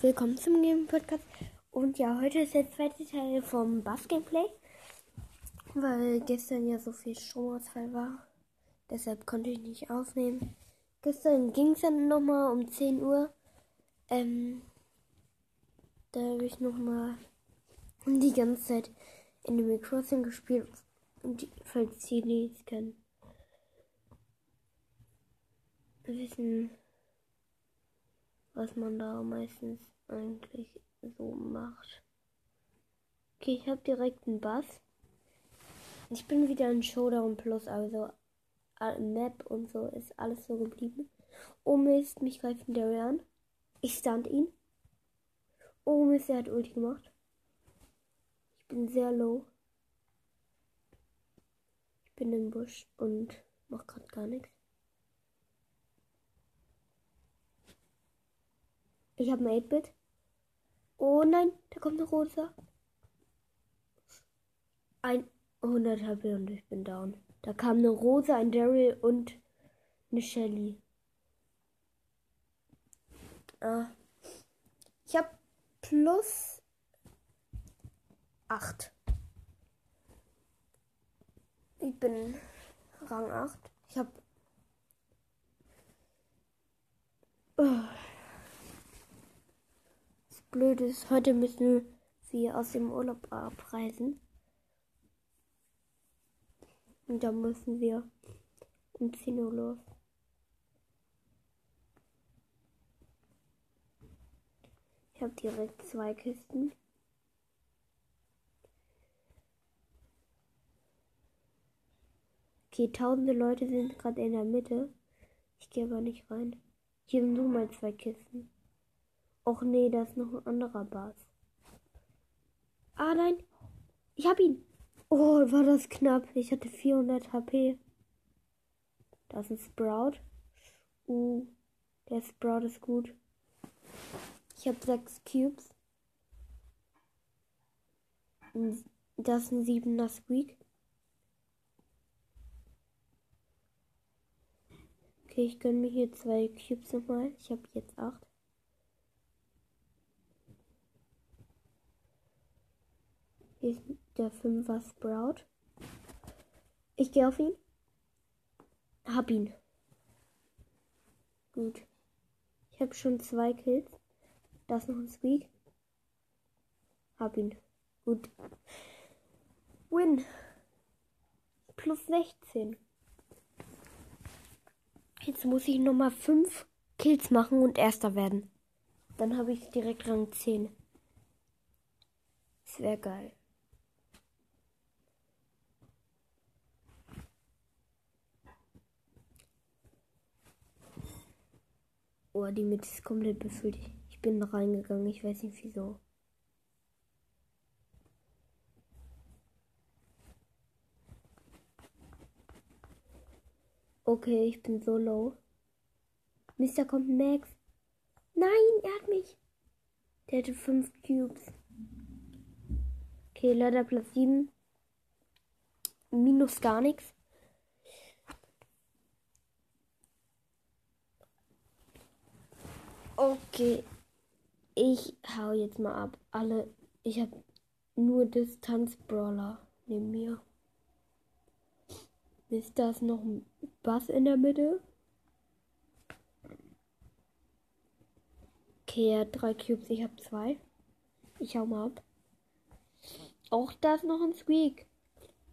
Willkommen zum Game Podcast. Und ja, heute ist der zweite Teil vom Bass-Gameplay. Weil gestern ja so viel Stromausfall war. Deshalb konnte ich nicht aufnehmen. Gestern ging es dann nochmal um 10 Uhr. Ähm, da habe ich nochmal die ganze Zeit Animal Crossing gespielt. Und die, falls die es kennen. Wissen was man da meistens eigentlich so macht. Okay, ich habe direkt einen Bass. Ich bin wieder in Showdown Plus, also Map und so ist alles so geblieben. Oh Mist, mich greift der an. Ich stand ihn. Oh Mist, er hat Ulti gemacht. Ich bin sehr low. Ich bin im Busch und mach gerade gar nichts. Ich habe ein 8-Bit. Oh nein, da kommt eine rosa. Ein 100 HP und ich bin down. Da kam eine Rose, ein Daryl und eine Shelly. Ah. Ich habe plus 8. Ich bin Rang 8. Ich habe. Oh blöd ist, heute müssen wir aus dem Urlaub abreisen. Und dann müssen wir um 10 Uhr los. Ich habe direkt zwei Kisten. Okay, tausende Leute sind gerade in der Mitte. Ich gehe aber nicht rein. Hier sind nur mal zwei Kisten. Och nee, da ist noch ein anderer Bass. Ah nein, ich hab ihn. Oh, war das knapp. Ich hatte 400 HP. Da ist ein Sprout. Uh, der Sprout ist gut. Ich habe sechs Cubes. Das ist ein siebener Squeak. Okay, ich gönne mir hier zwei Cubes nochmal. Ich habe jetzt acht. Hier ist der 5er Sprout. Ich gehe auf ihn. Hab ihn. Gut. Ich habe schon zwei Kills. Da ist noch ein Squeak. Hab ihn. Gut. Win. Plus 16. Jetzt muss ich nochmal 5 Kills machen und erster werden. Dann habe ich direkt Rang 10. Das wäre geil. Oh, die Mitte ist komplett befüllt. Ich bin reingegangen, ich weiß nicht wieso. Okay, ich bin so low. Mister kommt Max. Nein, er hat mich. Der hatte fünf Cubes. Okay, leider Platz 7. Minus gar nichts. Okay. Ich hau jetzt mal ab. Alle. Ich habe nur Distanz-Brawler neben mir. Ist das noch ein Bass in der Mitte? Okay, er hat drei Cubes, ich habe zwei. Ich hau mal ab. Auch da ist noch ein Squeak.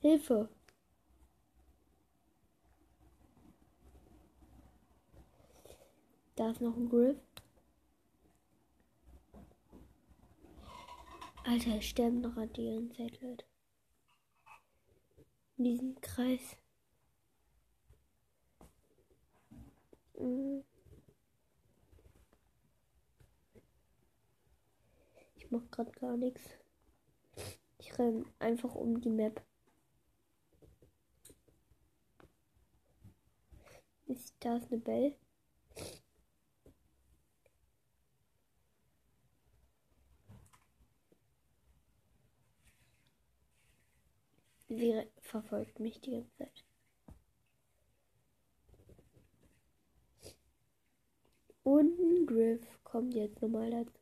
Hilfe. Da ist noch ein Griff. Alter, es sterben noch an die ganze Zeit Leute. In diesem Kreis. Mhm. Ich mach grad gar nichts. Ich renn einfach um die Map. Ist da eine Bell? sie verfolgt mich die ganze Zeit. Und ein Griff kommt jetzt nochmal dazu.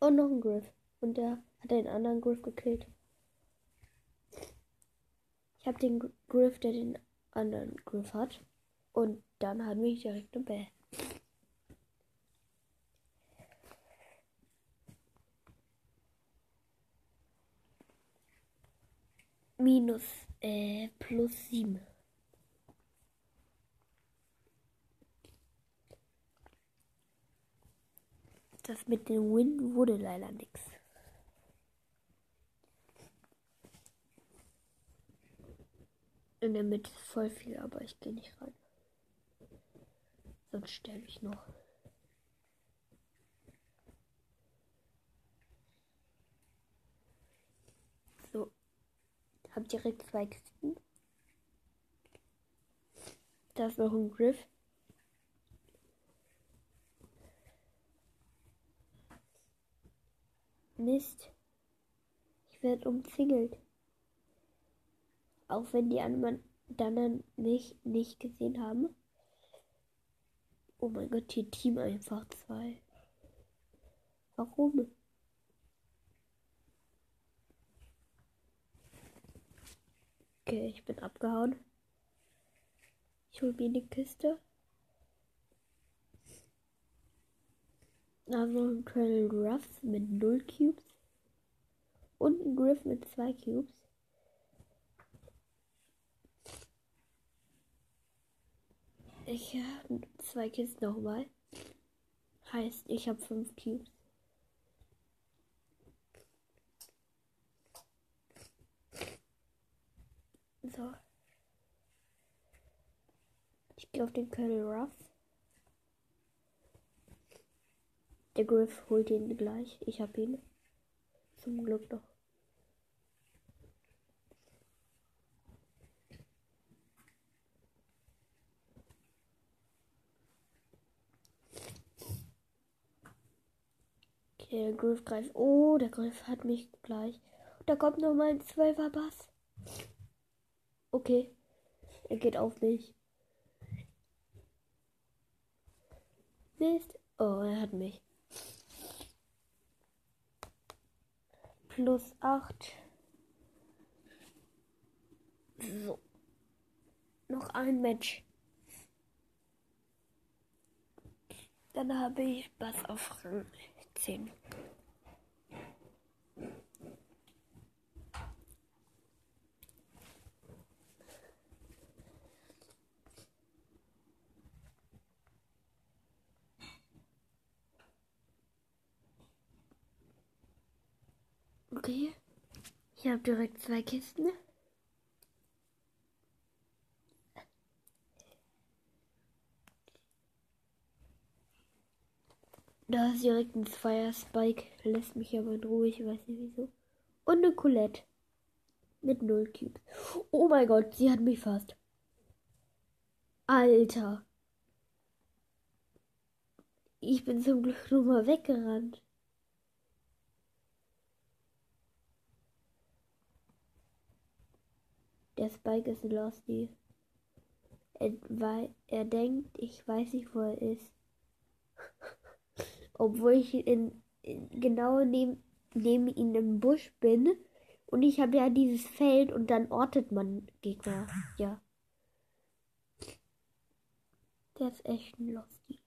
Und noch ein Griff. Und der hat den anderen Griff gekillt. Ich habe den Griff, der den anderen Griff hat. Und dann hat mich direkt eine Bell. Minus, äh, plus sieben. Das mit dem Win wurde leider nichts. In der Mitte ist voll viel, aber ich gehe nicht rein. Sonst sterbe ich noch. So. Hab direkt zwei Kisten. Da ist noch ein Griff. Mist. Ich werde umzingelt. Auch wenn die anderen mich nicht gesehen haben. Oh mein Gott, hier Team einfach zwei. Warum? Okay, ich bin abgehauen. Ich hole mir eine Kiste. Also ein Colonel Ruffs mit 0 Cubes. Und ein Griff mit 2 Cubes. Ich habe zwei Kisten nochmal. Heißt, ich habe 5 Cubes. So. Ich gehe auf den Colonel Ruff. Der Griff holt ihn gleich. Ich hab ihn. Zum Glück noch. Okay, der Griff greift. Oh, der Griff hat mich gleich. Da kommt noch mal ein Zwölfer Bass. Okay. Er geht auf mich. Mist. Oh, er hat mich. plus 8. So. Noch ein Match. Dann habe ich Bass auf Rang 10. Okay. Ich habe direkt zwei Kisten. Da ist direkt ein Fire Spike. Lässt mich aber in Ruhe. Ich weiß nicht wieso. Und eine Colette. Mit null Cubes. Oh mein Gott, sie hat mich fast. Alter. Ich bin zum Glück nur mal weggerannt. Der Spike ist Losty. Er, weil er denkt, ich weiß nicht, wo er ist. Obwohl ich in, in genau neben, neben ihm im Busch bin. Und ich habe ja dieses Feld und dann ortet man Gegner. Ja. Der ist echt ein Losty.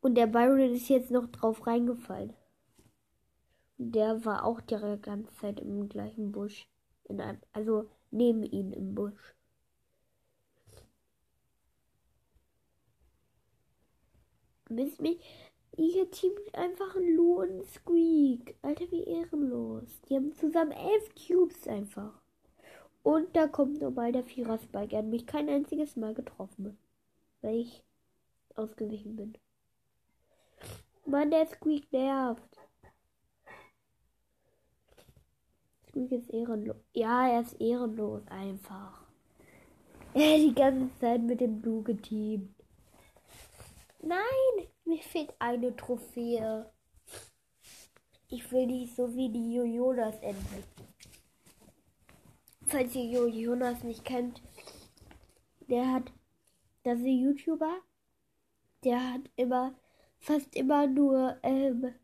Und der Byron ist jetzt noch drauf reingefallen. Der war auch die ganze Zeit im gleichen Busch. In einem, also neben ihm im Busch. Mist mich. Ihr Team einfach ein Lou und Squeak. Alter, wie ehrenlos. Die haben zusammen elf Cubes einfach. Und da kommt nochmal der Vierer Spike. Er hat mich kein einziges Mal getroffen. Weil ich ausgewichen bin. Mann, der Squeak nervt. Squeak ist ehrenlos. Ja, er ist ehrenlos einfach. Er hat die ganze Zeit mit dem Blue geteamt. Nein, mir fehlt eine Trophäe. Ich will nicht so wie die Jojonas enden. Falls ihr Jojonas nicht kennt, der hat, das ist ein YouTuber, der hat immer, fast immer nur, ähm,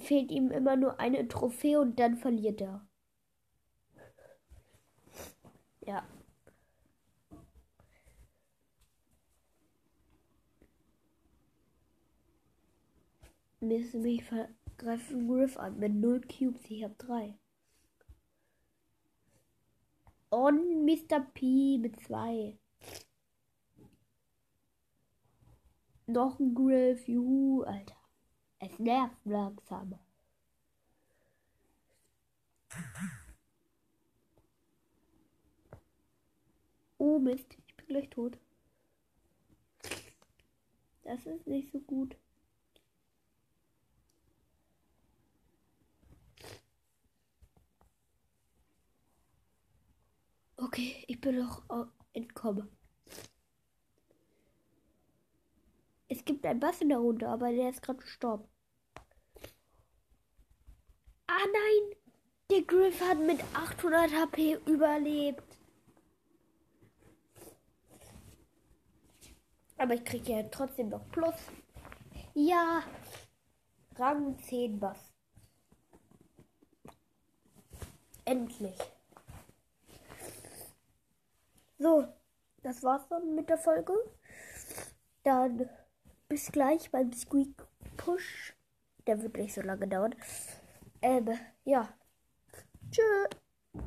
fehlt ihm immer nur eine Trophäe und dann verliert er. Ja. Müssen mich vergreifen Griff an mit 0 Cubes. Ich habe 3. Und Mr. P mit 2. Noch ein Griff. Juhu, Alter. Es nervt langsam. Oh Mist, ich bin gleich tot. Das ist nicht so gut. Okay, ich bin noch entkommen. Gibt einen Bass in der Runde, aber der ist gerade gestorben. Ah nein! Der Griff hat mit 800 HP überlebt. Aber ich kriege ja trotzdem noch Plus. Ja. Rang 10 Bass. Endlich. So, das war's dann mit der Folge. Dann bis gleich beim Squeak Push. Der wird nicht so lange dauern. Ähm, ja. Tschüss.